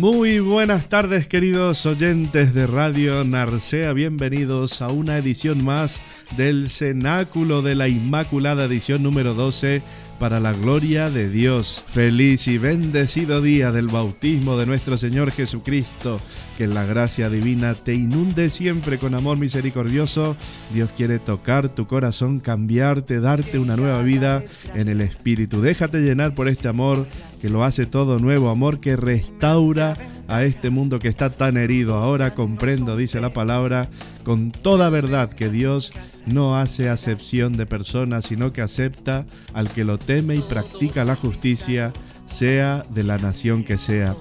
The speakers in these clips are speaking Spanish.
Muy buenas tardes queridos oyentes de Radio Narcea, bienvenidos a una edición más del Cenáculo de la Inmaculada, edición número 12 para la gloria de Dios. Feliz y bendecido día del bautismo de nuestro Señor Jesucristo. Que la gracia divina te inunde siempre con amor misericordioso. Dios quiere tocar tu corazón, cambiarte, darte una nueva vida en el Espíritu. Déjate llenar por este amor que lo hace todo nuevo, amor que restaura a este mundo que está tan herido. Ahora comprendo, dice la palabra, con toda verdad que Dios no hace acepción de personas, sino que acepta al que lo teme y practica la justicia, sea de la nación que sea.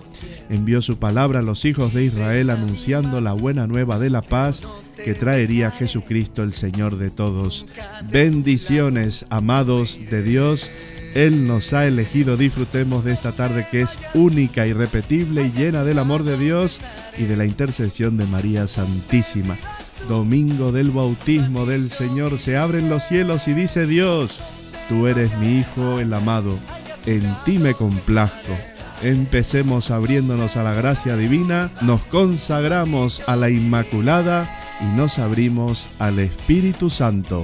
Envió su palabra a los hijos de Israel anunciando la buena nueva de la paz que traería Jesucristo el Señor de todos. Bendiciones, amados de Dios él nos ha elegido. Disfrutemos de esta tarde que es única, irrepetible y llena del amor de Dios y de la intercesión de María Santísima. Domingo del bautismo del Señor, se abren los cielos y dice Dios, tú eres mi Hijo el amado, en ti me complazco. Empecemos abriéndonos a la gracia divina, nos consagramos a la Inmaculada y nos abrimos al Espíritu Santo.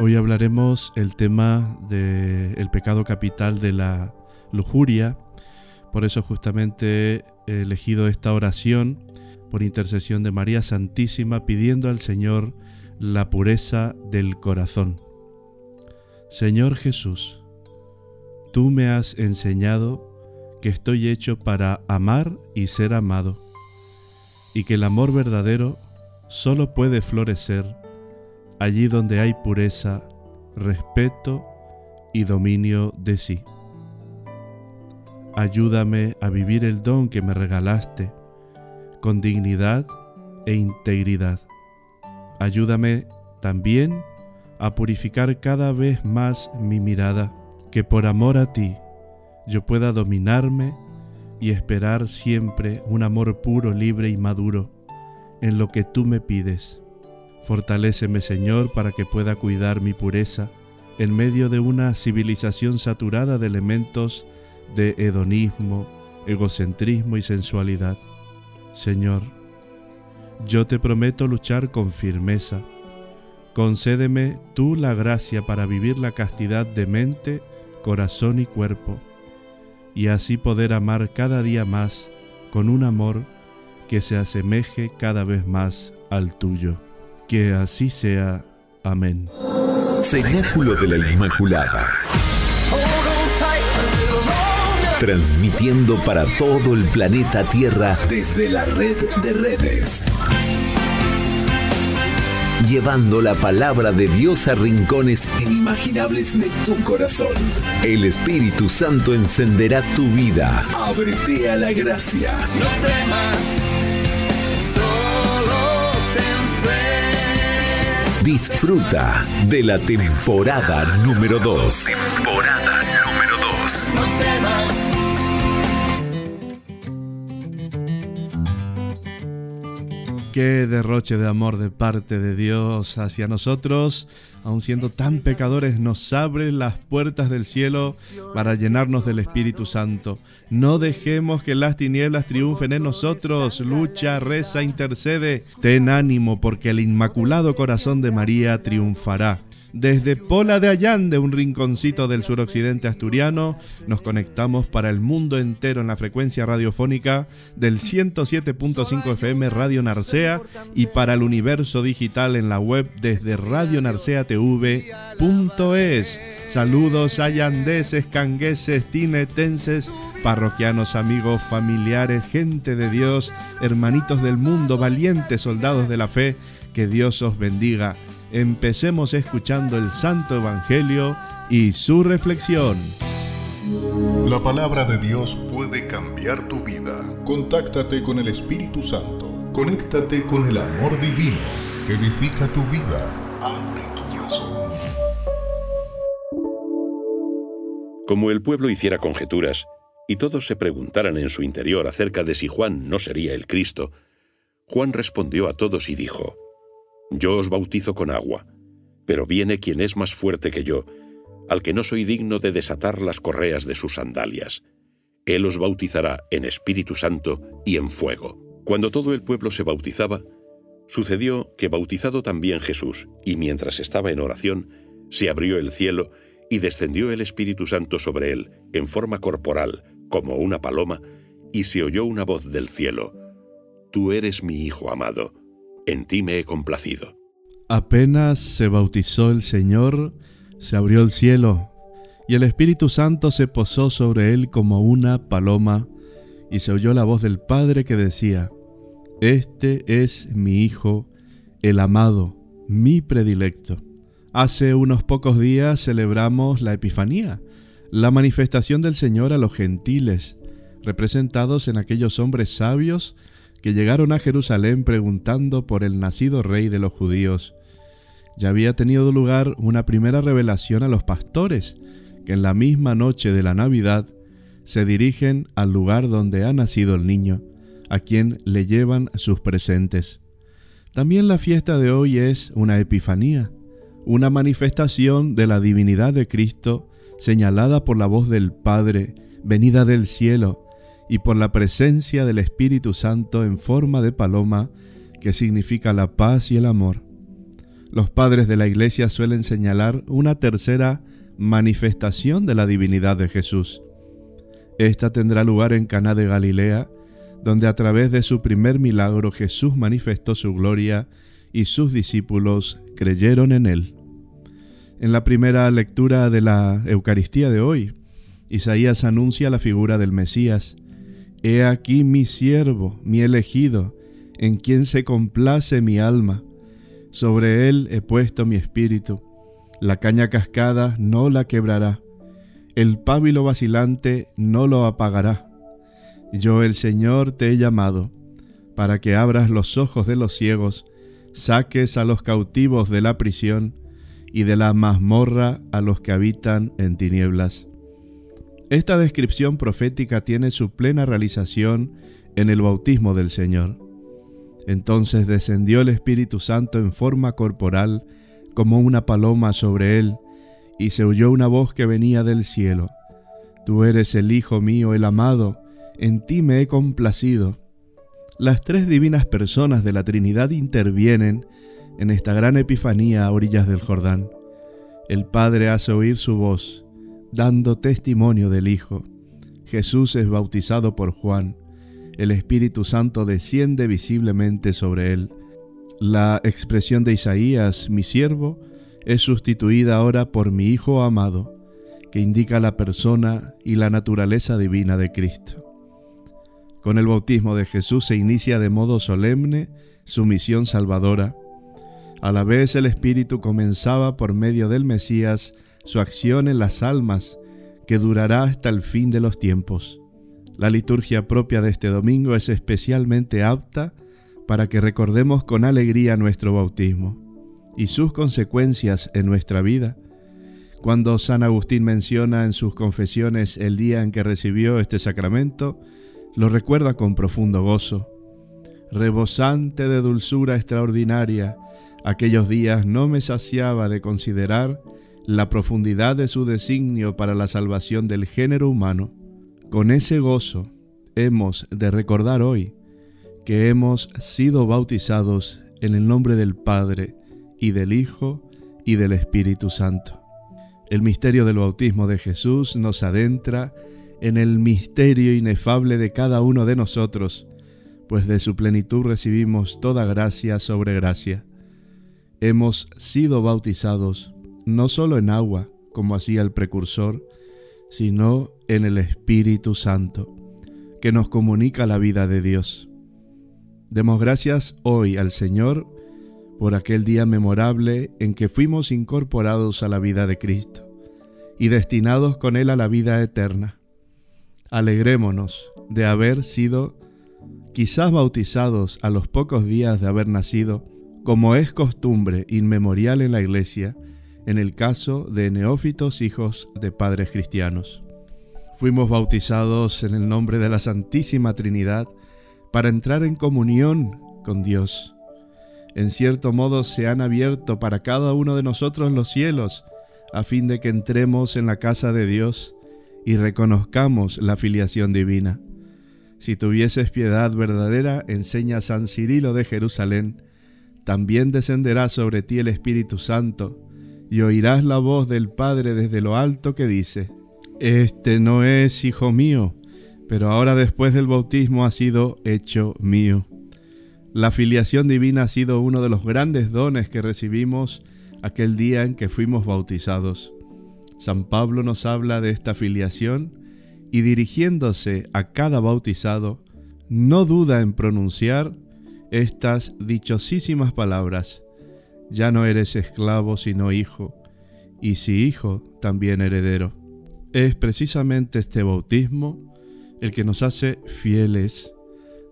Hoy hablaremos el tema del el pecado capital de la lujuria. Por eso justamente he elegido esta oración por intercesión de María Santísima pidiendo al Señor la pureza del corazón. Señor Jesús, tú me has enseñado que estoy hecho para amar y ser amado, y que el amor verdadero solo puede florecer allí donde hay pureza, respeto y dominio de sí. Ayúdame a vivir el don que me regalaste con dignidad e integridad. Ayúdame también a purificar cada vez más mi mirada, que por amor a ti yo pueda dominarme y esperar siempre un amor puro, libre y maduro en lo que tú me pides Fortaléceme, Señor, para que pueda cuidar mi pureza en medio de una civilización saturada de elementos de hedonismo, egocentrismo y sensualidad. Señor, yo te prometo luchar con firmeza. Concédeme tú la gracia para vivir la castidad de mente, corazón y cuerpo, y así poder amar cada día más con un amor que se asemeje cada vez más al tuyo. Que así sea. Amén. Cenáculo de la Inmaculada. transmitiendo para todo el planeta Tierra desde la red de redes. Llevando la palabra de Dios a rincones inimaginables de tu corazón. El Espíritu Santo encenderá tu vida. Ábrete a la gracia. No temas, Disfruta de la temporada número 2. Temporada número 2. Qué derroche de amor de parte de Dios hacia nosotros, aun siendo tan pecadores, nos abre las puertas del cielo para llenarnos del Espíritu Santo. No dejemos que las tinieblas triunfen en nosotros. Lucha, reza, intercede. Ten ánimo porque el Inmaculado Corazón de María triunfará. Desde Pola de Allande, un rinconcito del suroccidente asturiano, nos conectamos para el mundo entero en la frecuencia radiofónica del 107.5 FM Radio Narcea y para el universo digital en la web desde radionarceatv.es. Saludos allandeses, cangueses, tinetenses, parroquianos, amigos, familiares, gente de Dios, hermanitos del mundo, valientes soldados de la fe, que Dios os bendiga empecemos escuchando el Santo Evangelio y su reflexión. La palabra de Dios puede cambiar tu vida. Contáctate con el Espíritu Santo. Conéctate con el amor divino. Edifica tu vida. Abre tu corazón. Como el pueblo hiciera conjeturas y todos se preguntaran en su interior acerca de si Juan no sería el Cristo, Juan respondió a todos y dijo, yo os bautizo con agua, pero viene quien es más fuerte que yo, al que no soy digno de desatar las correas de sus sandalias. Él os bautizará en Espíritu Santo y en fuego. Cuando todo el pueblo se bautizaba, sucedió que bautizado también Jesús, y mientras estaba en oración, se abrió el cielo y descendió el Espíritu Santo sobre él, en forma corporal, como una paloma, y se oyó una voz del cielo, Tú eres mi Hijo amado, en ti me he complacido. Apenas se bautizó el Señor, se abrió el cielo, y el Espíritu Santo se posó sobre él como una paloma, y se oyó la voz del Padre que decía, Este es mi Hijo, el amado, mi predilecto. Hace unos pocos días celebramos la Epifanía, la manifestación del Señor a los gentiles, representados en aquellos hombres sabios que llegaron a Jerusalén preguntando por el nacido rey de los judíos. Ya había tenido lugar una primera revelación a los pastores, que en la misma noche de la Navidad se dirigen al lugar donde ha nacido el niño, a quien le llevan sus presentes. También la fiesta de hoy es una epifanía, una manifestación de la divinidad de Cristo señalada por la voz del Padre, venida del cielo, y por la presencia del Espíritu Santo en forma de paloma, que significa la paz y el amor. Los padres de la Iglesia suelen señalar una tercera manifestación de la divinidad de Jesús. Esta tendrá lugar en Caná de Galilea, donde a través de su primer milagro Jesús manifestó su gloria y sus discípulos creyeron en él. En la primera lectura de la Eucaristía de hoy, Isaías anuncia la figura del Mesías, He aquí mi siervo, mi elegido, en quien se complace mi alma. Sobre él he puesto mi espíritu. La caña cascada no la quebrará. El pábilo vacilante no lo apagará. Yo el Señor te he llamado, para que abras los ojos de los ciegos, saques a los cautivos de la prisión, y de la mazmorra a los que habitan en tinieblas esta descripción profética tiene su plena realización en el bautismo del Señor. Entonces descendió el Espíritu Santo en forma corporal como una paloma sobre él, y se oyó una voz que venía del cielo. Tú eres el Hijo mío, el amado, en ti me he complacido. Las tres divinas personas de la Trinidad intervienen en esta gran epifanía a orillas del Jordán. El Padre hace oír su voz, dando testimonio del Hijo. Jesús es bautizado por Juan. El Espíritu Santo desciende visiblemente sobre él. La expresión de Isaías, mi siervo, es sustituida ahora por mi Hijo amado, que indica la persona y la naturaleza divina de Cristo. Con el bautismo de Jesús se inicia de modo solemne su misión salvadora. A la vez el Espíritu comenzaba por medio del Mesías su acción en las almas, que durará hasta el fin de los tiempos. La liturgia propia de este domingo es especialmente apta para que recordemos con alegría nuestro bautismo y sus consecuencias en nuestra vida. Cuando San Agustín menciona en sus confesiones el día en que recibió este sacramento, lo recuerda con profundo gozo. Rebosante de dulzura extraordinaria, aquellos días no me saciaba de considerar la profundidad de su designio para la salvación del género humano. Con ese gozo hemos de recordar hoy que hemos sido bautizados en el nombre del Padre, y del Hijo y del Espíritu Santo. El misterio del bautismo de Jesús nos adentra en el misterio inefable de cada uno de nosotros, pues de su plenitud recibimos toda gracia sobre gracia. Hemos sido bautizados no solo en agua, como hacía el precursor, sino en el Espíritu Santo, que nos comunica la vida de Dios. Demos gracias hoy al Señor por aquel día memorable en que fuimos incorporados a la vida de Cristo y destinados con Él a la vida eterna. Alegrémonos de haber sido quizás bautizados a los pocos días de haber nacido, como es costumbre inmemorial en la Iglesia, en el caso de neófitos hijos de padres cristianos. Fuimos bautizados en el nombre de la Santísima Trinidad para entrar en comunión con Dios en cierto modo se han abierto para cada uno de nosotros los cielos, a fin de que entremos en la casa de Dios y reconozcamos la filiación divina. Si tuvieses piedad verdadera, enseña San Cirilo de Jerusalén, también descenderá sobre ti el Espíritu Santo, y oirás la voz del Padre desde lo alto que dice, Este no es hijo mío, pero ahora después del bautismo ha sido hecho mío. La filiación divina ha sido uno de los grandes dones que recibimos aquel día en que fuimos bautizados. San Pablo nos habla de esta filiación y dirigiéndose a cada bautizado, no duda en pronunciar estas dichosísimas palabras. Ya no eres esclavo sino hijo, y si hijo, también heredero. Es precisamente este bautismo el que nos hace fieles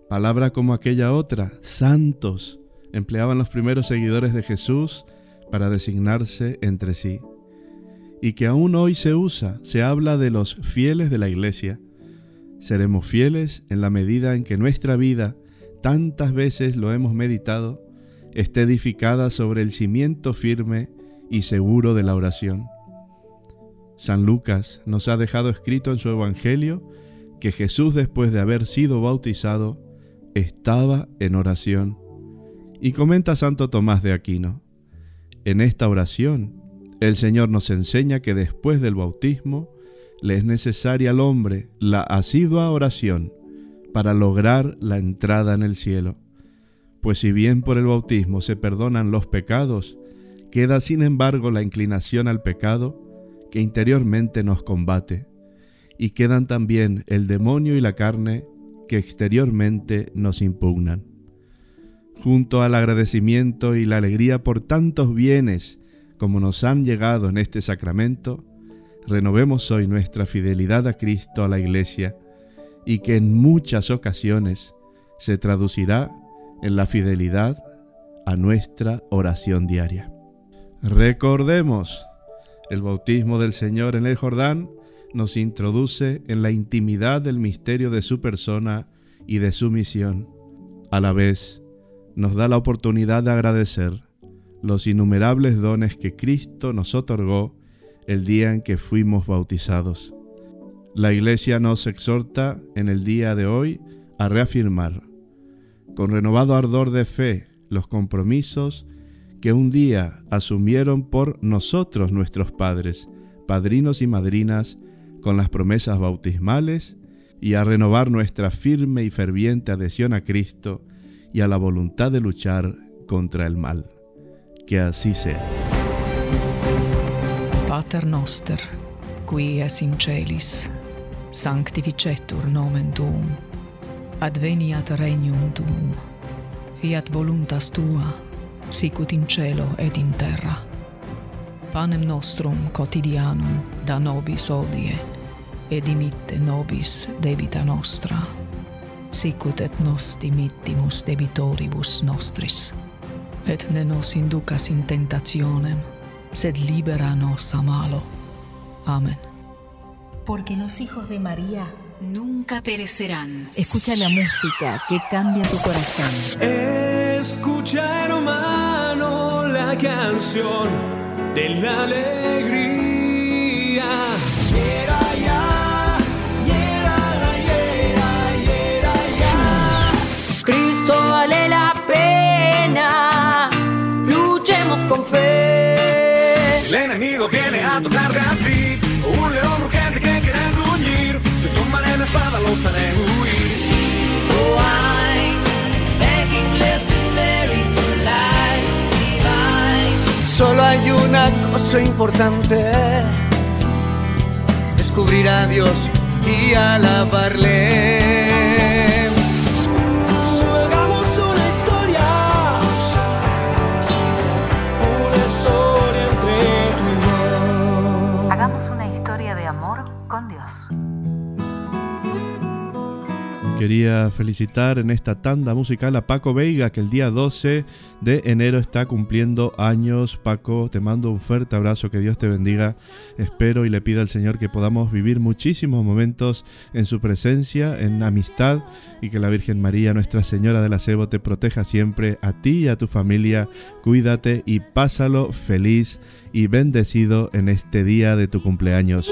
Palabra como aquella otra, santos, empleaban los primeros seguidores de Jesús para designarse entre sí. Y que aún hoy se usa, se habla de los fieles de la iglesia. Seremos fieles en la medida en que nuestra vida, tantas veces lo hemos meditado, esté edificada sobre el cimiento firme y seguro de la oración. San Lucas nos ha dejado escrito en su Evangelio que Jesús después de haber sido bautizado estaba en oración. Y comenta Santo Tomás de Aquino, en esta oración el Señor nos enseña que después del bautismo le es necesaria al hombre la asidua oración para lograr la entrada en el cielo. Pues si bien por el bautismo se perdonan los pecados, queda sin embargo la inclinación al pecado que interiormente nos combate, y quedan también el demonio y la carne que exteriormente nos impugnan. Junto al agradecimiento y la alegría por tantos bienes como nos han llegado en este sacramento, renovemos hoy nuestra fidelidad a Cristo, a la Iglesia, y que en muchas ocasiones se traducirá en la fidelidad a nuestra oración diaria. Recordemos, el bautismo del Señor en el Jordán nos introduce en la intimidad del misterio de su persona y de su misión. A la vez, nos da la oportunidad de agradecer los innumerables dones que Cristo nos otorgó el día en que fuimos bautizados. La Iglesia nos exhorta en el día de hoy a reafirmar, con renovado ardor de fe, los compromisos que un día asumieron por nosotros nuestros padres, padrinos y madrinas con las promesas bautismales y a renovar nuestra firme y ferviente adhesión a Cristo y a la voluntad de luchar contra el mal. Que así sea. Pater Noster, qui es in celis, sanctificetur nomen tuum, adveniat regnum tuum. Fiat voluntas tua, sicut in cielo et in terra. Panem nostrum quotidianum da nobis odie, et dimitte nobis debita nostra, sicut et nos dimittimus debitoribus nostris. Et ne nos inducas in tentationem, sed libera nos a malo. Amen. Porque los hijos de María nunca perecerán. Escucha la música que cambia tu corazón. Escucha, hermano, la canción de la alegría. Cristo vale la pena, luchemos con fe. El enemigo viene a tocarte a ti, Solo hay una cosa importante, descubrir a Dios y alabarle. Quería felicitar en esta tanda musical a Paco Veiga, que el día 12 de enero está cumpliendo años. Paco, te mando un fuerte abrazo, que Dios te bendiga. Espero y le pido al Señor que podamos vivir muchísimos momentos en su presencia, en amistad, y que la Virgen María, Nuestra Señora del Acebo, te proteja siempre a ti y a tu familia. Cuídate y pásalo feliz y bendecido en este día de tu cumpleaños.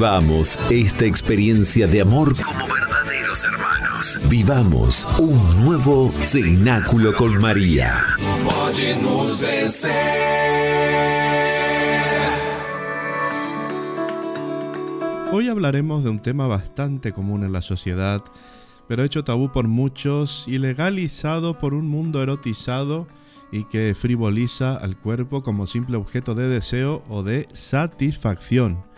Vivamos esta experiencia de amor como verdaderos hermanos. Vivamos un nuevo cenáculo con María. Hoy hablaremos de un tema bastante común en la sociedad, pero hecho tabú por muchos, ilegalizado por un mundo erotizado y que frivoliza al cuerpo como simple objeto de deseo o de satisfacción.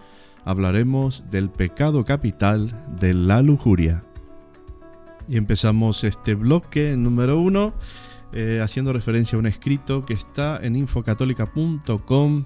Hablaremos del pecado capital de la lujuria. Y empezamos este bloque número uno eh, haciendo referencia a un escrito que está en infocatólica.com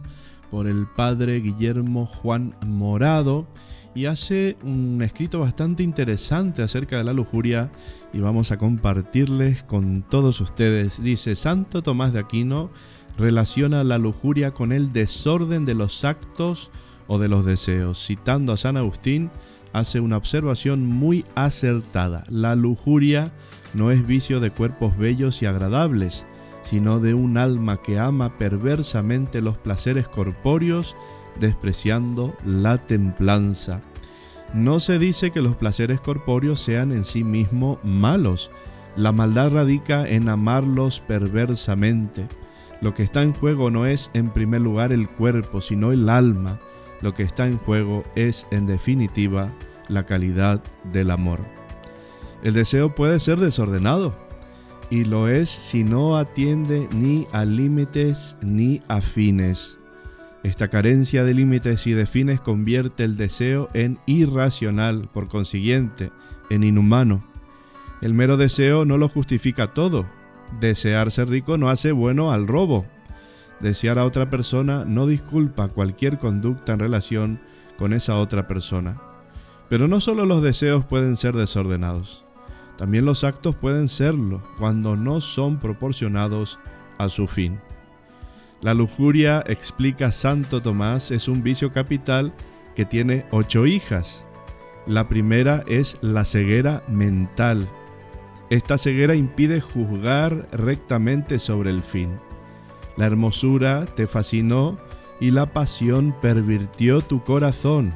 por el padre Guillermo Juan Morado y hace un escrito bastante interesante acerca de la lujuria y vamos a compartirles con todos ustedes. Dice, Santo Tomás de Aquino relaciona la lujuria con el desorden de los actos o de los deseos. Citando a San Agustín, hace una observación muy acertada. La lujuria no es vicio de cuerpos bellos y agradables, sino de un alma que ama perversamente los placeres corpóreos despreciando la templanza. No se dice que los placeres corpóreos sean en sí mismos malos. La maldad radica en amarlos perversamente. Lo que está en juego no es en primer lugar el cuerpo, sino el alma. Lo que está en juego es, en definitiva, la calidad del amor. El deseo puede ser desordenado, y lo es si no atiende ni a límites ni a fines. Esta carencia de límites y de fines convierte el deseo en irracional, por consiguiente, en inhumano. El mero deseo no lo justifica todo. Desear ser rico no hace bueno al robo. Desear a otra persona no disculpa cualquier conducta en relación con esa otra persona. Pero no solo los deseos pueden ser desordenados, también los actos pueden serlo cuando no son proporcionados a su fin. La lujuria, explica Santo Tomás, es un vicio capital que tiene ocho hijas. La primera es la ceguera mental. Esta ceguera impide juzgar rectamente sobre el fin. La hermosura te fascinó y la pasión pervirtió tu corazón.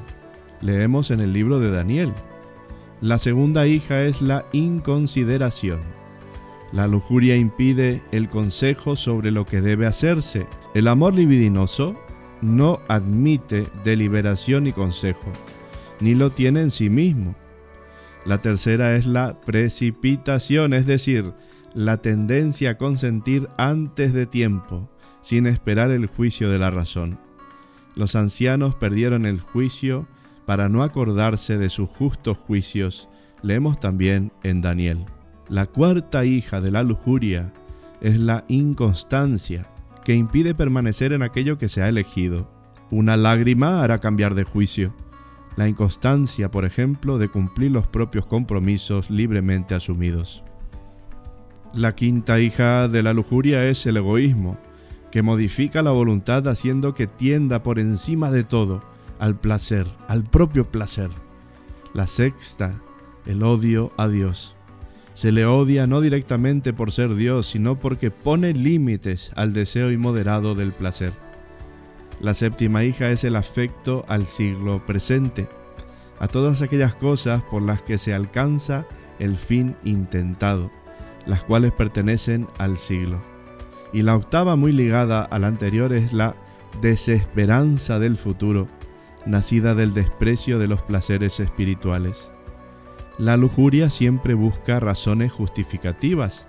Leemos en el libro de Daniel. La segunda hija es la inconsideración. La lujuria impide el consejo sobre lo que debe hacerse. El amor libidinoso no admite deliberación y consejo, ni lo tiene en sí mismo. La tercera es la precipitación, es decir, la tendencia a consentir antes de tiempo, sin esperar el juicio de la razón. Los ancianos perdieron el juicio para no acordarse de sus justos juicios, leemos también en Daniel. La cuarta hija de la lujuria es la inconstancia, que impide permanecer en aquello que se ha elegido. Una lágrima hará cambiar de juicio. La inconstancia, por ejemplo, de cumplir los propios compromisos libremente asumidos. La quinta hija de la lujuria es el egoísmo, que modifica la voluntad haciendo que tienda por encima de todo al placer, al propio placer. La sexta, el odio a Dios se le odia no directamente por ser Dios, sino porque pone límites al deseo inmoderado del placer. La séptima hija es el afecto al siglo presente, a todas aquellas cosas por las que se alcanza el fin intentado, las cuales pertenecen al siglo. Y la octava muy ligada a la anterior es la desesperanza del futuro, nacida del desprecio de los placeres espirituales. La lujuria siempre busca razones justificativas,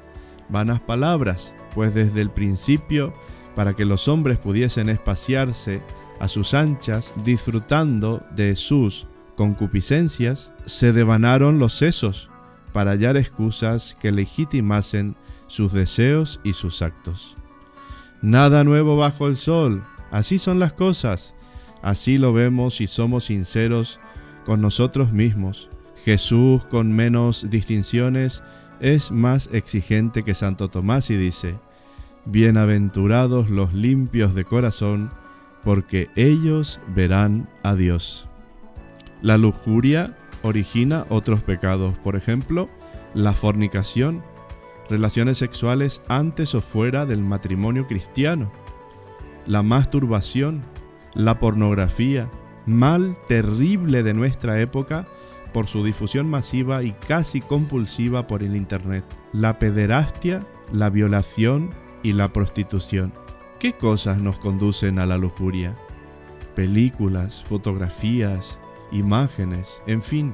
vanas palabras, pues desde el principio, para que los hombres pudiesen espaciarse a sus anchas, disfrutando de sus concupiscencias, se devanaron los sesos para hallar excusas que legitimasen sus deseos y sus actos. Nada nuevo bajo el sol, así son las cosas, así lo vemos si somos sinceros con nosotros mismos Jesús, con menos distinciones, es más exigente que Santo Tomás y dice, Bienaventurados los limpios de corazón, porque ellos verán a Dios. La lujuria origina otros pecados, por ejemplo, la fornicación, relaciones sexuales antes o fuera del matrimonio cristiano, la masturbación, la pornografía, mal terrible de nuestra época por su difusión masiva y casi compulsiva por el Internet, la pederastia, la violación y la prostitución. ¿Qué cosas nos conducen a la lujuria? Películas, fotografías, imágenes, en fin,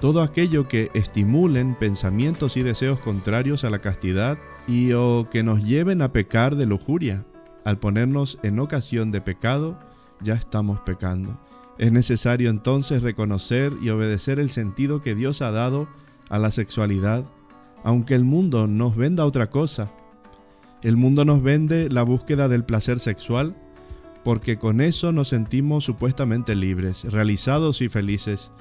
todo aquello que estimulen pensamientos y deseos contrarios a la castidad y o que nos lleven a pecar de lujuria. Al ponernos en ocasión de pecado, ya estamos pecando. Es necesario entonces reconocer y obedecer el sentido que Dios ha dado a la sexualidad, aunque el mundo nos venda otra cosa. El mundo nos vende la búsqueda del placer sexual porque con eso nos sentimos supuestamente libres, realizados y felices,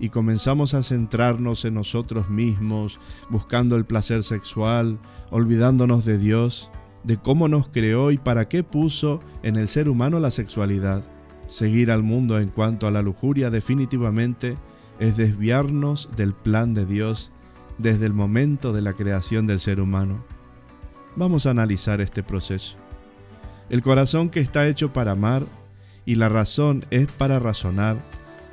y comenzamos a centrarnos en nosotros mismos, buscando el placer sexual, olvidándonos de Dios, de cómo nos creó y para qué puso en el ser humano la sexualidad. Seguir al mundo en cuanto a la lujuria definitivamente es desviarnos del plan de Dios desde el momento de la creación del ser humano. Vamos a analizar este proceso. El corazón que está hecho para amar y la razón es para razonar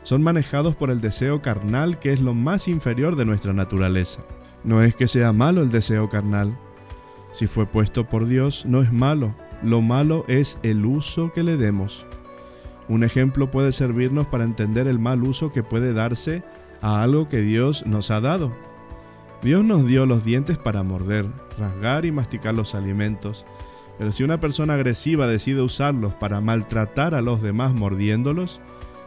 son manejados por el deseo carnal que es lo más inferior de nuestra naturaleza. No es que sea malo el deseo carnal. Si fue puesto por Dios, no es malo. Lo malo es el uso que le demos. Un ejemplo puede servirnos para entender el mal uso que puede darse a algo que Dios nos ha dado. Dios nos dio los dientes para morder, rasgar y masticar los alimentos, pero si una persona agresiva decide usarlos para maltratar a los demás mordiéndolos,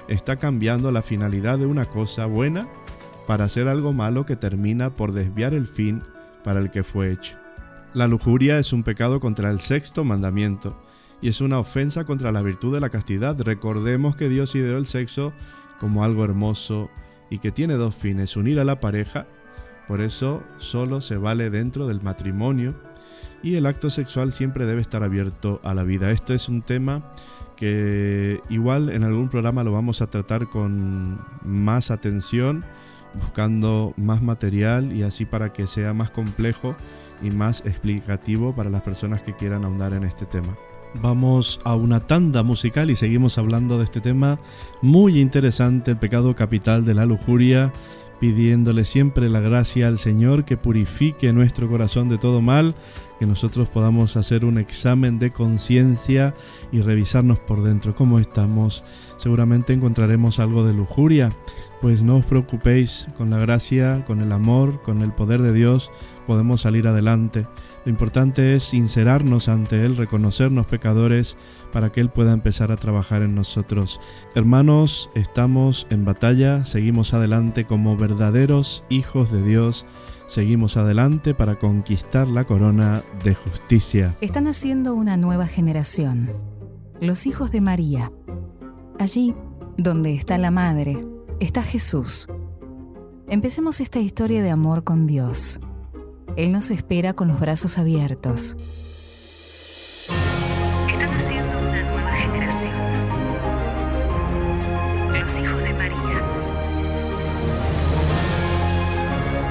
está cambiando la finalidad de una cosa buena para hacer algo malo que termina por desviar el fin para el que fue hecho. La lujuria es un pecado contra el sexto mandamiento y es una ofensa contra la virtud de la castidad. Recordemos que Dios ideó el sexo como algo hermoso y que tiene dos fines, unir a la pareja, por eso solo se vale dentro del matrimonio y el acto sexual siempre debe estar abierto a la vida. Este es un tema que igual en algún programa lo vamos a tratar con más atención, buscando más material y así para que sea más complejo y más explicativo para las personas que quieran ahondar en este tema. Vamos a una tanda musical y seguimos hablando de este tema muy interesante, el pecado capital de la lujuria pidiéndole siempre la gracia al Señor que purifique nuestro corazón de todo mal, que nosotros podamos hacer un examen de conciencia y revisarnos por dentro cómo estamos. Seguramente encontraremos algo de lujuria, pues no os preocupéis, con la gracia, con el amor, con el poder de Dios podemos salir adelante. Lo importante es sincerarnos ante Él, reconocernos pecadores para que Él pueda empezar a trabajar en nosotros. Hermanos, estamos en batalla, seguimos adelante como verdaderos hijos de Dios, seguimos adelante para conquistar la corona de justicia. Están haciendo una nueva generación, los hijos de María. Allí, donde está la Madre, está Jesús. Empecemos esta historia de amor con Dios. Él nos espera con los brazos abiertos.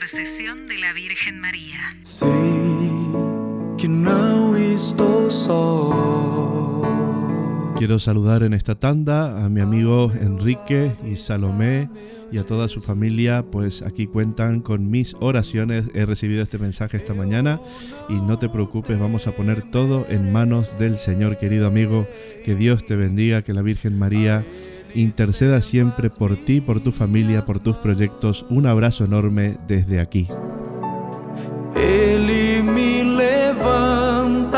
Intercesión de la Virgen María. Que. Quiero saludar en esta tanda a mi amigo Enrique y Salomé y a toda su familia, pues aquí cuentan con mis oraciones. He recibido este mensaje esta mañana y no te preocupes, vamos a poner todo en manos del Señor, querido amigo. Que Dios te bendiga, que la Virgen María interceda siempre por ti, por tu familia, por tus proyectos. Un abrazo enorme desde aquí. Ele me levantará,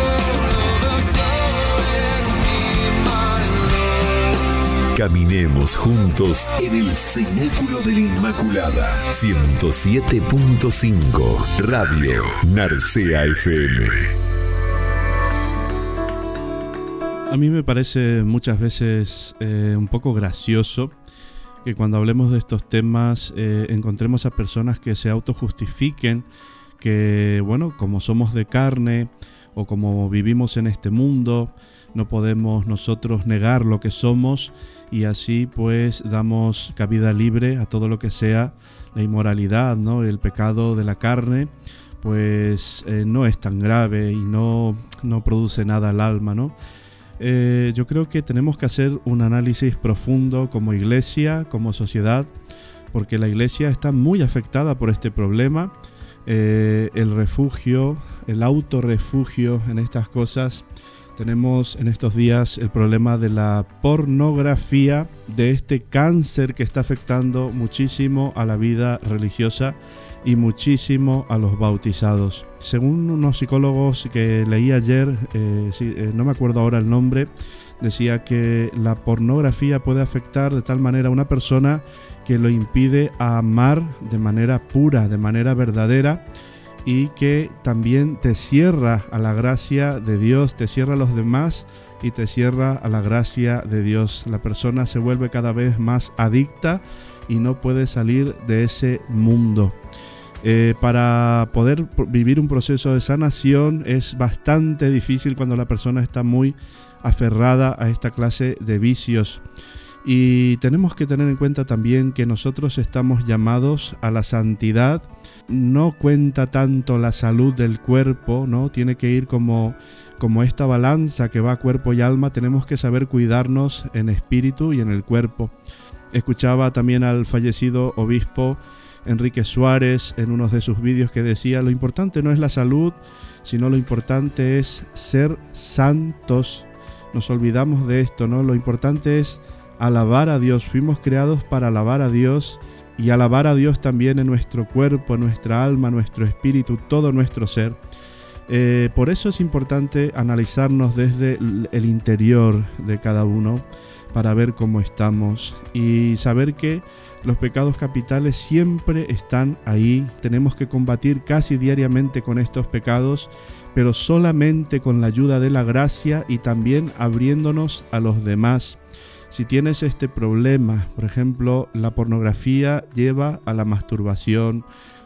Caminemos juntos en el Cenáculo de la Inmaculada. 107.5 Radio Narcea FM. A mí me parece muchas veces eh, un poco gracioso que cuando hablemos de estos temas eh, encontremos a personas que se autojustifiquen que, bueno, como somos de carne o como vivimos en este mundo, no podemos nosotros negar lo que somos y así pues damos cabida libre a todo lo que sea la inmoralidad, ¿no? El pecado de la carne, pues eh, no es tan grave y no, no produce nada al alma, ¿no? Eh, yo creo que tenemos que hacer un análisis profundo como iglesia, como sociedad, porque la iglesia está muy afectada por este problema. Eh, el refugio, el autorrefugio en estas cosas. Tenemos en estos días el problema de la pornografía, de este cáncer que está afectando muchísimo a la vida religiosa y muchísimo a los bautizados. Según unos psicólogos que leí ayer, eh, eh, no me acuerdo ahora el nombre, decía que la pornografía puede afectar de tal manera a una persona que lo impide amar de manera pura, de manera verdadera y que también te cierra a la gracia de Dios, te cierra a los demás y te cierra a la gracia de Dios. La persona se vuelve cada vez más adicta y no puede salir de ese mundo. Eh, para poder vivir un proceso de sanación es bastante difícil cuando la persona está muy aferrada a esta clase de vicios. Y tenemos que tener en cuenta también que nosotros estamos llamados a la santidad. No cuenta tanto la salud del cuerpo, ¿no? Tiene que ir como como esta balanza que va cuerpo y alma, tenemos que saber cuidarnos en espíritu y en el cuerpo. Escuchaba también al fallecido obispo Enrique Suárez en uno de sus vídeos que decía, lo importante no es la salud, sino lo importante es ser santos. Nos olvidamos de esto, ¿no? Lo importante es alabar a Dios. Fuimos creados para alabar a Dios y alabar a Dios también en nuestro cuerpo, nuestra alma, nuestro espíritu, todo nuestro ser. Eh, por eso es importante analizarnos desde el interior de cada uno para ver cómo estamos y saber que los pecados capitales siempre están ahí. Tenemos que combatir casi diariamente con estos pecados, pero solamente con la ayuda de la gracia y también abriéndonos a los demás. Si tienes este problema, por ejemplo, la pornografía lleva a la masturbación,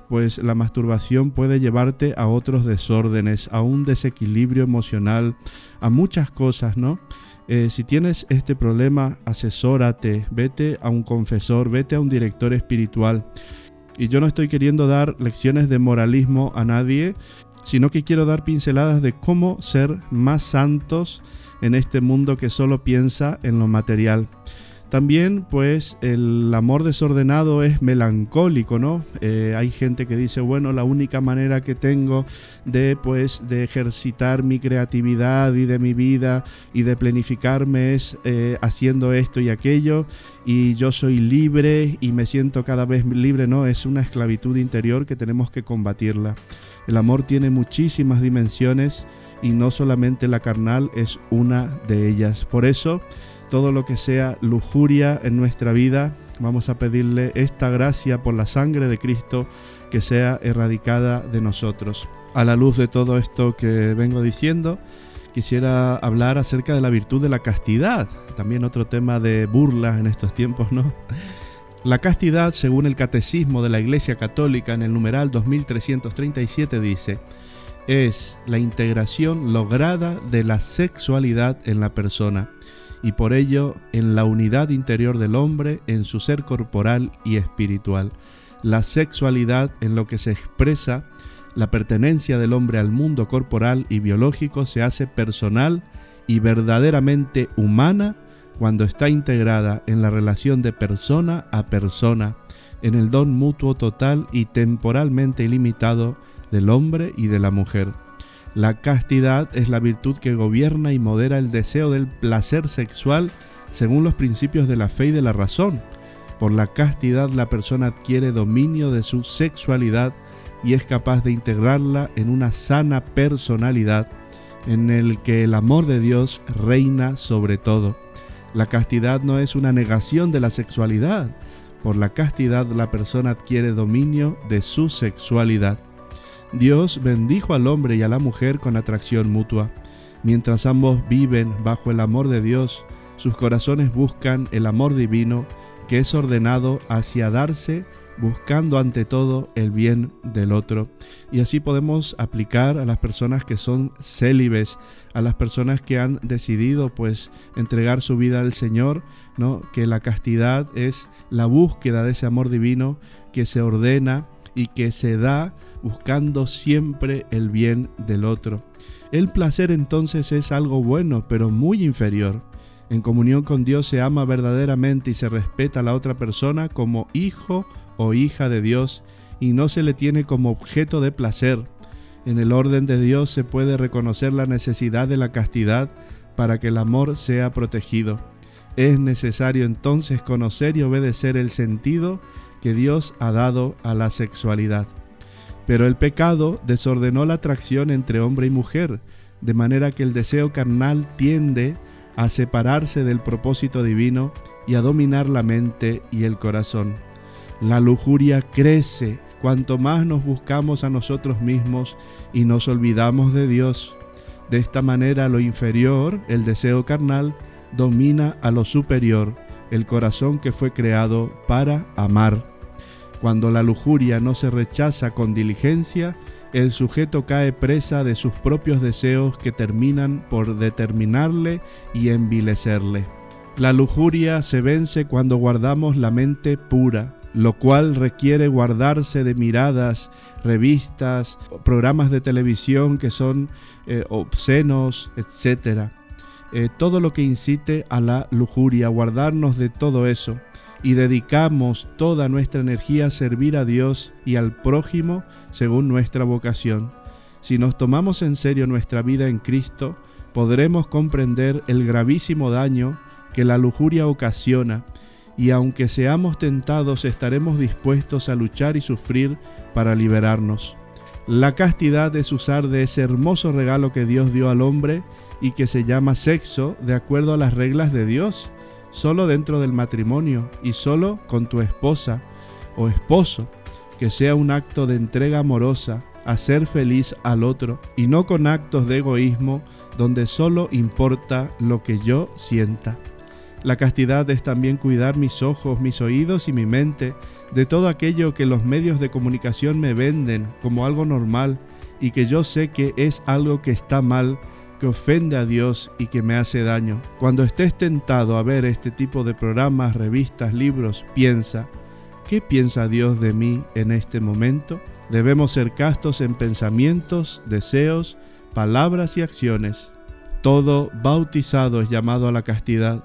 pues la masturbación puede llevarte a otros desórdenes, a un desequilibrio emocional, a muchas cosas, ¿no? Eh, si tienes este problema, asesórate, vete a un confesor, vete a un director espiritual. Y yo no estoy queriendo dar lecciones de moralismo a nadie, sino que quiero dar pinceladas de cómo ser más santos en este mundo que solo piensa en lo material. También pues el amor desordenado es melancólico, ¿no? Eh, hay gente que dice, bueno, la única manera que tengo de pues de ejercitar mi creatividad y de mi vida y de planificarme es eh, haciendo esto y aquello y yo soy libre y me siento cada vez libre, ¿no? Es una esclavitud interior que tenemos que combatirla. El amor tiene muchísimas dimensiones y no solamente la carnal es una de ellas. Por eso, todo lo que sea lujuria en nuestra vida, vamos a pedirle esta gracia por la sangre de Cristo que sea erradicada de nosotros. A la luz de todo esto que vengo diciendo, quisiera hablar acerca de la virtud de la castidad, también otro tema de burla en estos tiempos, ¿no? La castidad, según el Catecismo de la Iglesia Católica en el numeral 2337, dice, es la integración lograda de la sexualidad en la persona y por ello en la unidad interior del hombre en su ser corporal y espiritual. La sexualidad en lo que se expresa la pertenencia del hombre al mundo corporal y biológico se hace personal y verdaderamente humana cuando está integrada en la relación de persona a persona, en el don mutuo total y temporalmente ilimitado del hombre y de la mujer. La castidad es la virtud que gobierna y modera el deseo del placer sexual según los principios de la fe y de la razón. Por la castidad la persona adquiere dominio de su sexualidad y es capaz de integrarla en una sana personalidad en el que el amor de Dios reina sobre todo. La castidad no es una negación de la sexualidad. Por la castidad la persona adquiere dominio de su sexualidad. Dios bendijo al hombre y a la mujer con atracción mutua. Mientras ambos viven bajo el amor de Dios, sus corazones buscan el amor divino que es ordenado hacia darse buscando ante todo el bien del otro. Y así podemos aplicar a las personas que son célibes, a las personas que han decidido pues entregar su vida al Señor, ¿no? Que la castidad es la búsqueda de ese amor divino que se ordena y que se da buscando siempre el bien del otro. El placer entonces es algo bueno, pero muy inferior. En comunión con Dios se ama verdaderamente y se respeta a la otra persona como hijo o hija de Dios y no se le tiene como objeto de placer. En el orden de Dios se puede reconocer la necesidad de la castidad para que el amor sea protegido. Es necesario entonces conocer y obedecer el sentido que Dios ha dado a la sexualidad. Pero el pecado desordenó la atracción entre hombre y mujer, de manera que el deseo carnal tiende a separarse del propósito divino y a dominar la mente y el corazón. La lujuria crece cuanto más nos buscamos a nosotros mismos y nos olvidamos de Dios. De esta manera lo inferior, el deseo carnal, domina a lo superior, el corazón que fue creado para amar. Cuando la lujuria no se rechaza con diligencia, el sujeto cae presa de sus propios deseos que terminan por determinarle y envilecerle. La lujuria se vence cuando guardamos la mente pura, lo cual requiere guardarse de miradas, revistas, programas de televisión que son eh, obscenos, etc. Eh, todo lo que incite a la lujuria, guardarnos de todo eso y dedicamos toda nuestra energía a servir a Dios y al prójimo según nuestra vocación. Si nos tomamos en serio nuestra vida en Cristo, podremos comprender el gravísimo daño que la lujuria ocasiona y aunque seamos tentados estaremos dispuestos a luchar y sufrir para liberarnos. La castidad es usar de ese hermoso regalo que Dios dio al hombre y que se llama sexo de acuerdo a las reglas de Dios, solo dentro del matrimonio y solo con tu esposa o esposo, que sea un acto de entrega amorosa, hacer feliz al otro y no con actos de egoísmo donde solo importa lo que yo sienta. La castidad es también cuidar mis ojos, mis oídos y mi mente de todo aquello que los medios de comunicación me venden como algo normal y que yo sé que es algo que está mal, que ofende a Dios y que me hace daño. Cuando estés tentado a ver este tipo de programas, revistas, libros, piensa, ¿qué piensa Dios de mí en este momento? Debemos ser castos en pensamientos, deseos, palabras y acciones. Todo bautizado es llamado a la castidad.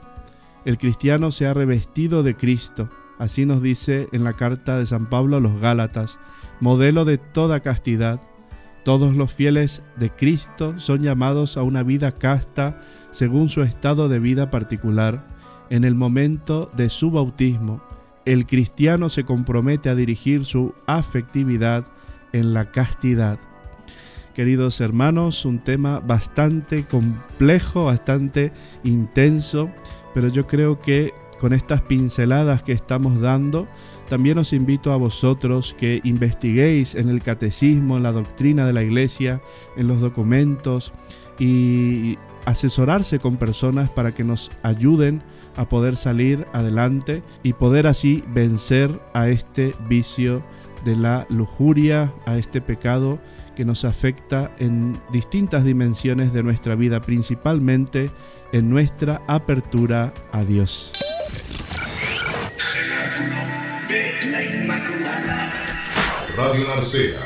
El cristiano se ha revestido de Cristo, así nos dice en la carta de San Pablo a los Gálatas, modelo de toda castidad. Todos los fieles de Cristo son llamados a una vida casta según su estado de vida particular. En el momento de su bautismo, el cristiano se compromete a dirigir su afectividad en la castidad. Queridos hermanos, un tema bastante complejo, bastante intenso pero yo creo que con estas pinceladas que estamos dando, también os invito a vosotros que investiguéis en el catecismo, en la doctrina de la iglesia, en los documentos y asesorarse con personas para que nos ayuden a poder salir adelante y poder así vencer a este vicio de la lujuria, a este pecado que nos afecta en distintas dimensiones de nuestra vida, principalmente en nuestra apertura a Dios. Radio Narcea.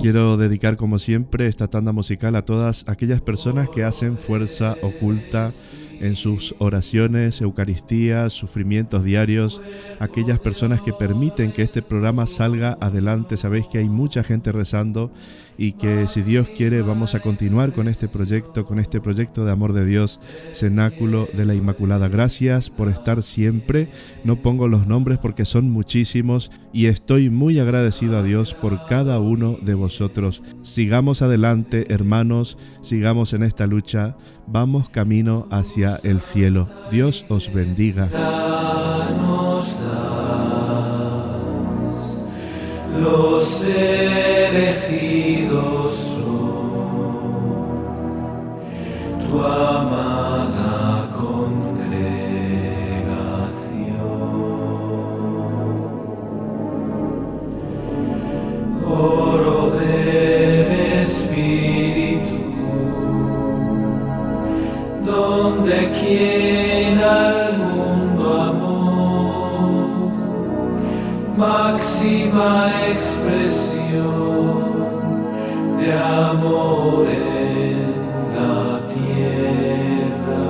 Quiero dedicar como siempre esta tanda musical a todas aquellas personas que hacen fuerza oculta en sus oraciones, eucaristías, sufrimientos diarios, aquellas personas que permiten que este programa salga adelante. Sabéis que hay mucha gente rezando y que si Dios quiere vamos a continuar con este proyecto, con este proyecto de amor de Dios, Cenáculo de la Inmaculada. Gracias por estar siempre. No pongo los nombres porque son muchísimos y estoy muy agradecido a Dios por cada uno de vosotros. Sigamos adelante, hermanos, sigamos en esta lucha. Vamos camino hacia el cielo. Dios os bendiga. Los elegidos son tu amada congregación. Oro del Espíritu, donde quien al mundo amó, máxima expresión de amor en la tierra,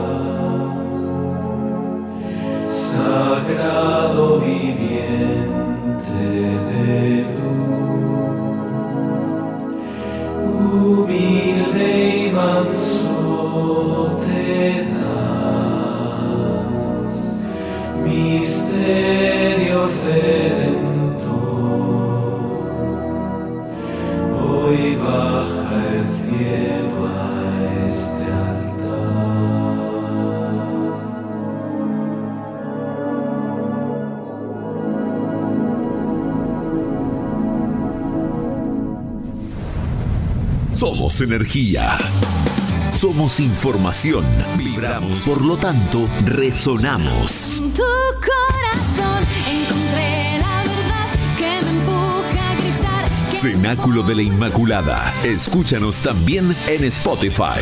sagrado viviente Somos energía. Somos información. Vibramos, por lo tanto, resonamos. En tu corazón encontré la verdad que me empuja a gritar. Cenáculo de la Inmaculada. Escúchanos también en Spotify.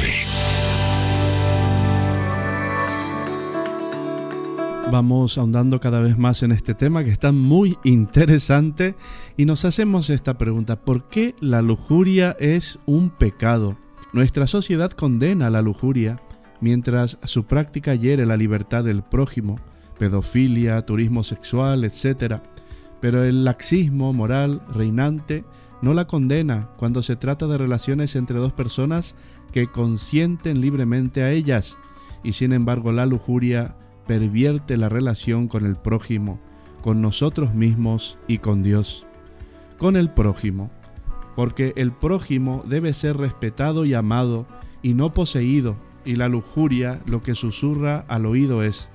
Vamos ahondando cada vez más en este tema que está muy interesante y nos hacemos esta pregunta, ¿por qué la lujuria es un pecado? Nuestra sociedad condena la lujuria mientras su práctica hiere la libertad del prójimo, pedofilia, turismo sexual, etc. Pero el laxismo moral reinante no la condena cuando se trata de relaciones entre dos personas que consienten libremente a ellas y sin embargo la lujuria pervierte la relación con el prójimo, con nosotros mismos y con Dios. Con el prójimo, porque el prójimo debe ser respetado y amado y no poseído, y la lujuria lo que susurra al oído es,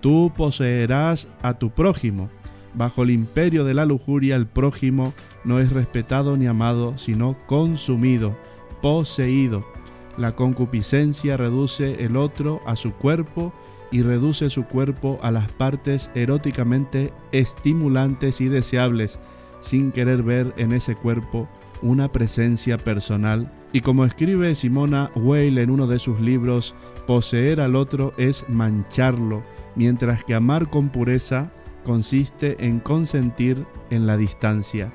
tú poseerás a tu prójimo. Bajo el imperio de la lujuria el prójimo no es respetado ni amado, sino consumido, poseído. La concupiscencia reduce el otro a su cuerpo y reduce su cuerpo a las partes eróticamente estimulantes y deseables, sin querer ver en ese cuerpo una presencia personal. Y como escribe Simona Weil en uno de sus libros, poseer al otro es mancharlo, mientras que amar con pureza consiste en consentir en la distancia.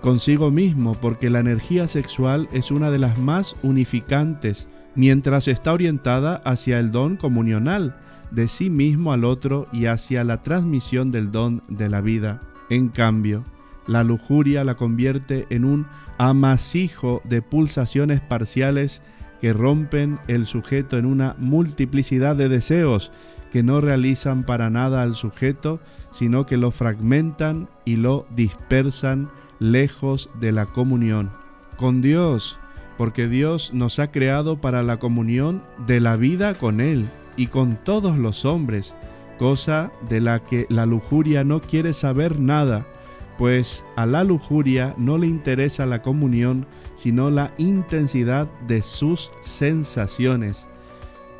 Consigo mismo, porque la energía sexual es una de las más unificantes, mientras está orientada hacia el don comunional, de sí mismo al otro y hacia la transmisión del don de la vida. En cambio, la lujuria la convierte en un amasijo de pulsaciones parciales que rompen el sujeto en una multiplicidad de deseos que no realizan para nada al sujeto, sino que lo fragmentan y lo dispersan lejos de la comunión. Con Dios, porque Dios nos ha creado para la comunión de la vida con Él y con todos los hombres, cosa de la que la lujuria no quiere saber nada, pues a la lujuria no le interesa la comunión, sino la intensidad de sus sensaciones.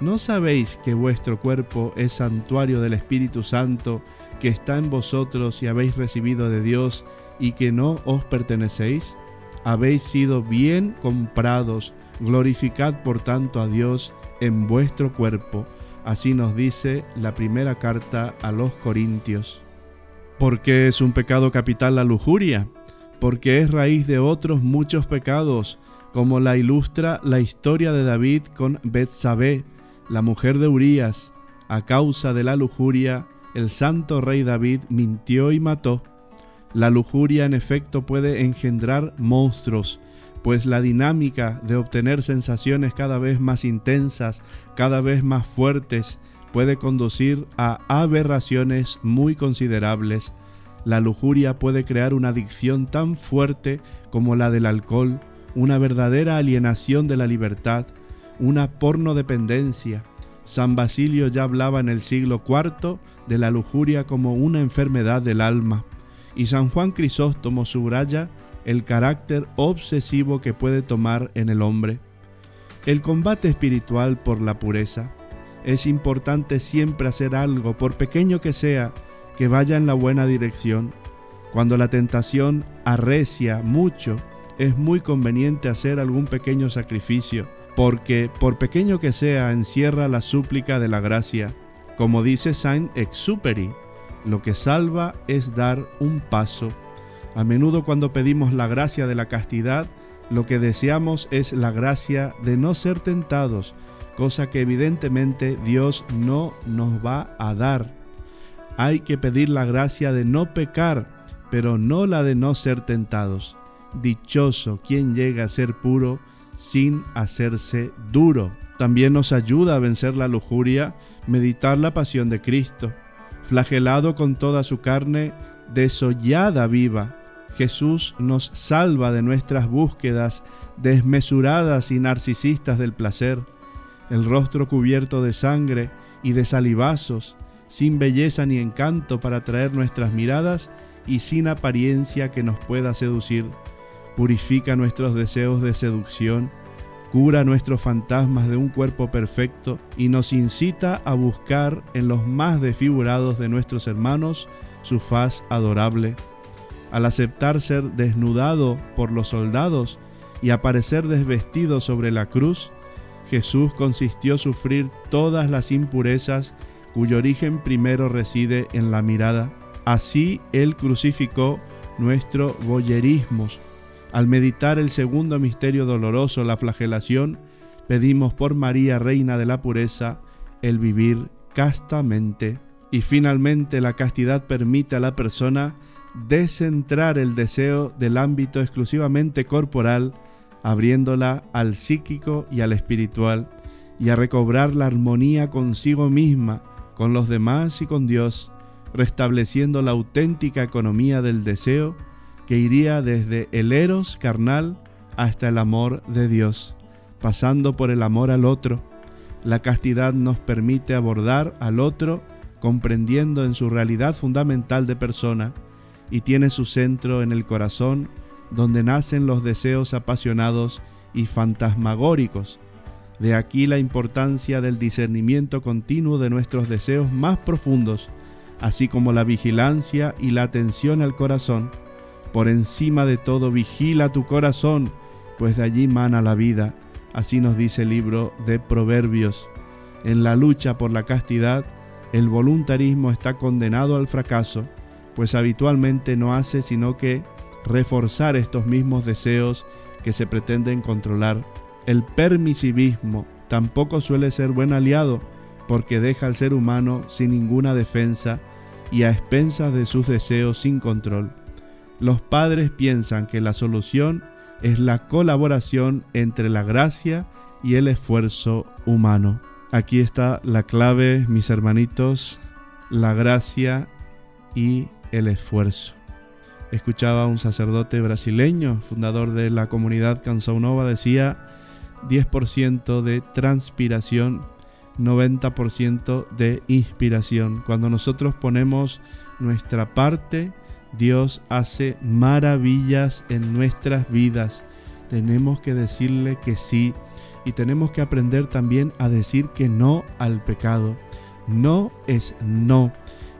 ¿No sabéis que vuestro cuerpo es santuario del Espíritu Santo que está en vosotros y habéis recibido de Dios y que no os pertenecéis? Habéis sido bien comprados, glorificad por tanto a Dios en vuestro cuerpo. Así nos dice la primera carta a los Corintios. ¿Por qué es un pecado capital la lujuria? Porque es raíz de otros muchos pecados, como la ilustra la historia de David con Betsabé, la mujer de Urías. A causa de la lujuria, el santo rey David mintió y mató. La lujuria en efecto puede engendrar monstruos, pues la dinámica de obtener sensaciones cada vez más intensas, cada vez más fuertes, puede conducir a aberraciones muy considerables. La lujuria puede crear una adicción tan fuerte como la del alcohol, una verdadera alienación de la libertad, una pornodependencia. San Basilio ya hablaba en el siglo IV de la lujuria como una enfermedad del alma, y San Juan Crisóstomo subraya el carácter obsesivo que puede tomar en el hombre. El combate espiritual por la pureza. Es importante siempre hacer algo, por pequeño que sea, que vaya en la buena dirección. Cuando la tentación arrecia mucho, es muy conveniente hacer algún pequeño sacrificio, porque por pequeño que sea, encierra la súplica de la gracia. Como dice Saint-Exupéry, lo que salva es dar un paso a menudo cuando pedimos la gracia de la castidad, lo que deseamos es la gracia de no ser tentados, cosa que evidentemente Dios no nos va a dar. Hay que pedir la gracia de no pecar, pero no la de no ser tentados. Dichoso quien llega a ser puro sin hacerse duro. También nos ayuda a vencer la lujuria meditar la pasión de Cristo, flagelado con toda su carne, desollada viva Jesús nos salva de nuestras búsquedas desmesuradas y narcisistas del placer, el rostro cubierto de sangre y de salivazos, sin belleza ni encanto para atraer nuestras miradas y sin apariencia que nos pueda seducir. Purifica nuestros deseos de seducción, cura nuestros fantasmas de un cuerpo perfecto y nos incita a buscar en los más desfigurados de nuestros hermanos su faz adorable al aceptar ser desnudado por los soldados y aparecer desvestido sobre la cruz, Jesús consistió sufrir todas las impurezas cuyo origen primero reside en la mirada. Así Él crucificó nuestro boyerismo. Al meditar el segundo misterio doloroso, la flagelación, pedimos por María, Reina de la Pureza, el vivir castamente. Y finalmente la castidad permite a la persona descentrar el deseo del ámbito exclusivamente corporal, abriéndola al psíquico y al espiritual, y a recobrar la armonía consigo misma, con los demás y con Dios, restableciendo la auténtica economía del deseo que iría desde el eros carnal hasta el amor de Dios, pasando por el amor al otro. La castidad nos permite abordar al otro comprendiendo en su realidad fundamental de persona, y tiene su centro en el corazón, donde nacen los deseos apasionados y fantasmagóricos. De aquí la importancia del discernimiento continuo de nuestros deseos más profundos, así como la vigilancia y la atención al corazón. Por encima de todo, vigila tu corazón, pues de allí mana la vida. Así nos dice el libro de Proverbios. En la lucha por la castidad, el voluntarismo está condenado al fracaso pues habitualmente no hace sino que reforzar estos mismos deseos que se pretenden controlar. El permisivismo tampoco suele ser buen aliado porque deja al ser humano sin ninguna defensa y a expensas de sus deseos sin control. Los padres piensan que la solución es la colaboración entre la gracia y el esfuerzo humano. Aquí está la clave, mis hermanitos, la gracia y el esfuerzo. Escuchaba a un sacerdote brasileño, fundador de la comunidad Cansaunova, decía 10% de transpiración, 90% de inspiración. Cuando nosotros ponemos nuestra parte, Dios hace maravillas en nuestras vidas. Tenemos que decirle que sí y tenemos que aprender también a decir que no al pecado. No es no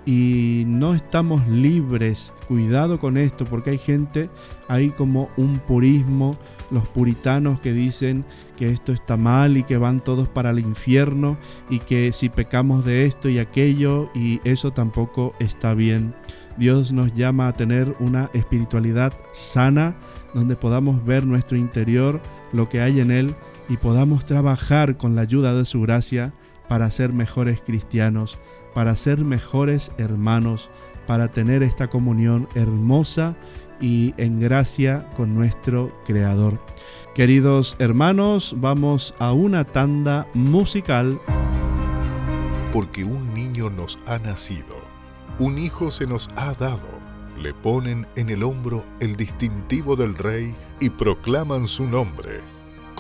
y no estamos libres. Cuidado con esto, porque hay gente, hay como un purismo, los puritanos que dicen que esto está mal y que van todos para el infierno y que si pecamos de esto y aquello y eso tampoco está bien. Dios nos llama a tener una espiritualidad sana donde podamos ver nuestro interior, lo que hay en él y podamos trabajar con la ayuda de su gracia para ser mejores cristianos, para ser mejores hermanos, para tener esta comunión hermosa y en gracia con nuestro Creador. Queridos hermanos, vamos a una tanda musical. Porque un niño nos ha nacido, un hijo se nos ha dado. Le ponen en el hombro el distintivo del rey y proclaman su nombre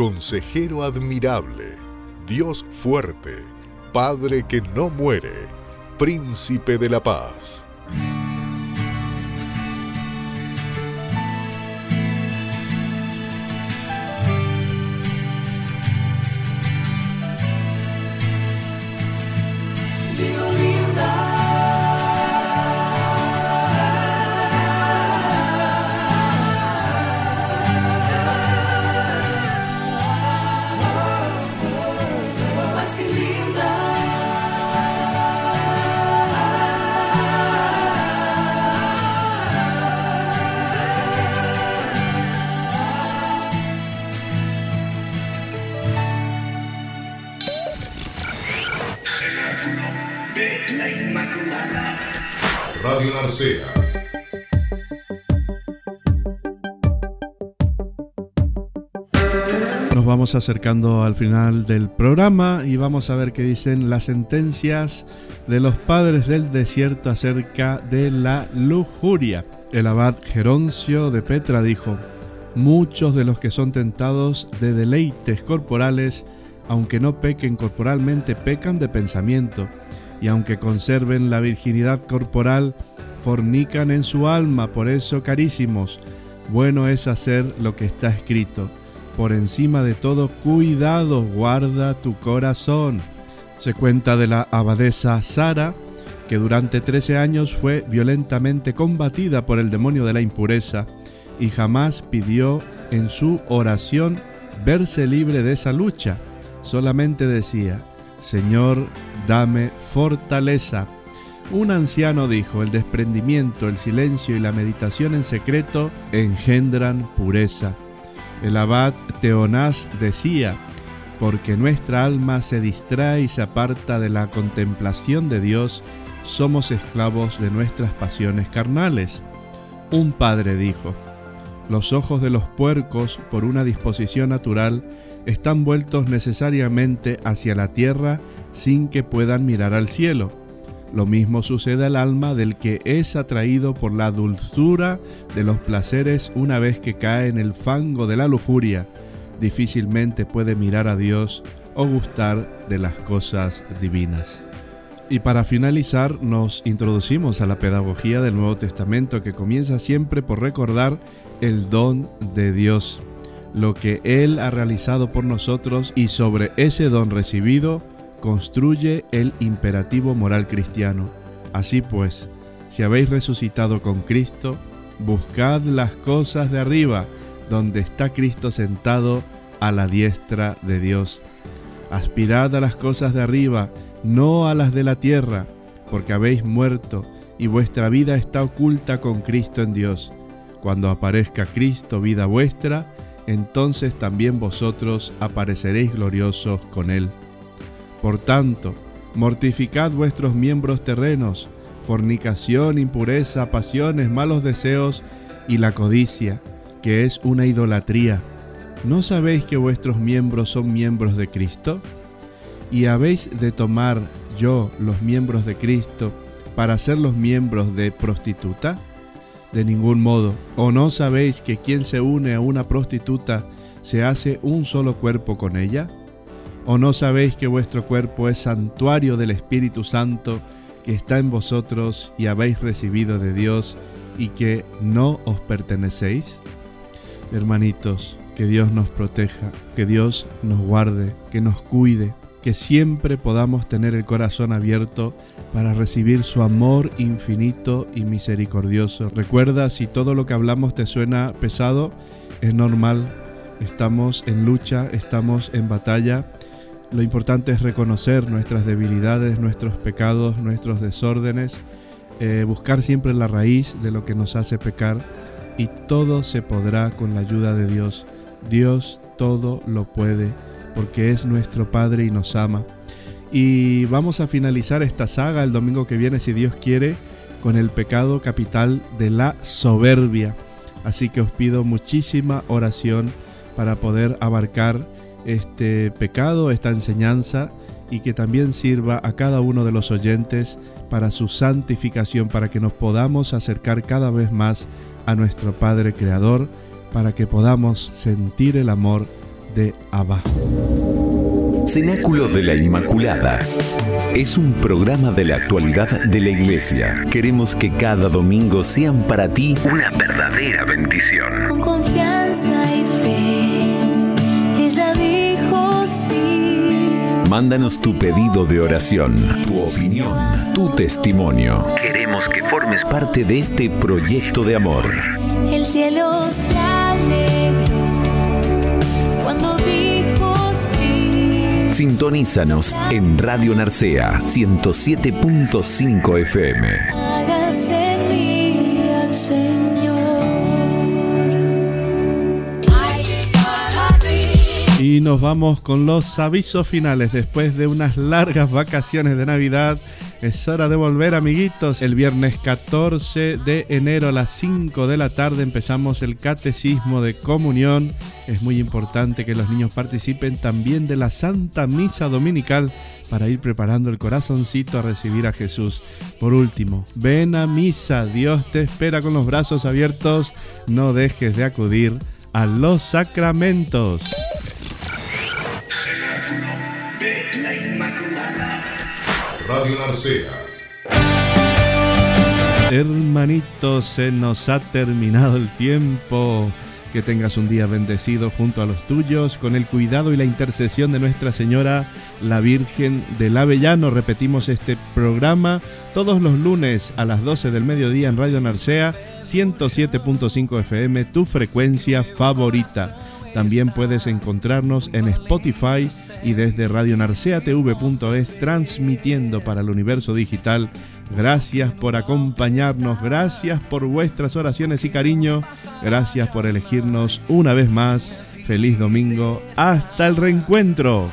Consejero admirable, Dios fuerte, Padre que no muere, Príncipe de la paz. Acercando al final del programa y vamos a ver qué dicen las sentencias de los padres del desierto acerca de la lujuria. El abad Geroncio de Petra dijo, muchos de los que son tentados de deleites corporales, aunque no pequen corporalmente, pecan de pensamiento y aunque conserven la virginidad corporal, fornican en su alma. Por eso, carísimos, bueno es hacer lo que está escrito. Por encima de todo, cuidado, guarda tu corazón. Se cuenta de la abadesa Sara, que durante 13 años fue violentamente combatida por el demonio de la impureza y jamás pidió en su oración verse libre de esa lucha. Solamente decía, Señor, dame fortaleza. Un anciano dijo, el desprendimiento, el silencio y la meditación en secreto engendran pureza. El abad Teonás decía, porque nuestra alma se distrae y se aparta de la contemplación de Dios, somos esclavos de nuestras pasiones carnales. Un padre dijo, los ojos de los puercos, por una disposición natural, están vueltos necesariamente hacia la tierra sin que puedan mirar al cielo. Lo mismo sucede al alma del que es atraído por la dulzura de los placeres una vez que cae en el fango de la lujuria. Difícilmente puede mirar a Dios o gustar de las cosas divinas. Y para finalizar nos introducimos a la pedagogía del Nuevo Testamento que comienza siempre por recordar el don de Dios lo que Él ha realizado por nosotros y sobre ese don recibido construye el imperativo moral cristiano. Así pues, si habéis resucitado con Cristo, buscad las cosas de arriba, donde está Cristo sentado a la diestra de Dios. Aspirad a las cosas de arriba, no a las de la tierra, porque habéis muerto y vuestra vida está oculta con Cristo en Dios. Cuando aparezca Cristo, vida vuestra, entonces también vosotros apareceréis gloriosos con él. Por tanto, mortificad vuestros miembros terrenos, fornicación, impureza, pasiones, malos deseos y la codicia, que es una idolatría. ¿No sabéis que vuestros miembros son miembros de Cristo? ¿Y habéis de tomar yo los miembros de Cristo para ser los miembros de prostituta? De ningún modo. ¿O no sabéis que quien se une a una prostituta se hace un solo cuerpo con ella? ¿O no sabéis que vuestro cuerpo es santuario del Espíritu Santo que está en vosotros y habéis recibido de Dios y que no os pertenecéis? Hermanitos, que Dios nos proteja, que Dios nos guarde, que nos cuide, que siempre podamos tener el corazón abierto para recibir su amor infinito y misericordioso. Recuerda, si todo lo que hablamos te suena pesado, es normal, estamos en lucha, estamos en batalla. Lo importante es reconocer nuestras debilidades, nuestros pecados, nuestros desórdenes, eh, buscar siempre la raíz de lo que nos hace pecar y todo se podrá con la ayuda de Dios. Dios todo lo puede porque es nuestro Padre y nos ama. Y vamos a finalizar esta saga el domingo que viene, si Dios quiere, con el pecado capital de la soberbia. Así que os pido muchísima oración para poder abarcar este pecado, esta enseñanza y que también sirva a cada uno de los oyentes para su santificación, para que nos podamos acercar cada vez más a nuestro Padre Creador, para que podamos sentir el amor de Abba. Cenáculo de la Inmaculada. Es un programa de la actualidad de la Iglesia. Queremos que cada domingo sean para ti una verdadera bendición. Con confianza y Mándanos tu pedido de oración, tu opinión, tu testimonio. Queremos que formes parte de este proyecto de amor. El cielo se alegró cuando dijo sí. Sintonízanos en Radio Narcea 107.5 FM. Hágase en mí al Y nos vamos con los avisos finales. Después de unas largas vacaciones de Navidad, es hora de volver, amiguitos. El viernes 14 de enero a las 5 de la tarde empezamos el catecismo de comunión. Es muy importante que los niños participen también de la Santa Misa Dominical para ir preparando el corazoncito a recibir a Jesús. Por último, ven a misa. Dios te espera con los brazos abiertos. No dejes de acudir a los sacramentos. Radio Narcea. Hermanitos, se nos ha terminado el tiempo. Que tengas un día bendecido junto a los tuyos, con el cuidado y la intercesión de Nuestra Señora, la Virgen del Avellano. Repetimos este programa todos los lunes a las 12 del mediodía en Radio Narcea, 107.5 FM, tu frecuencia favorita. También puedes encontrarnos en Spotify y desde radionarceatv.es transmitiendo para el universo digital. Gracias por acompañarnos, gracias por vuestras oraciones y cariño, gracias por elegirnos una vez más. Feliz domingo, hasta el reencuentro.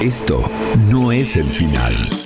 Esto no es el final.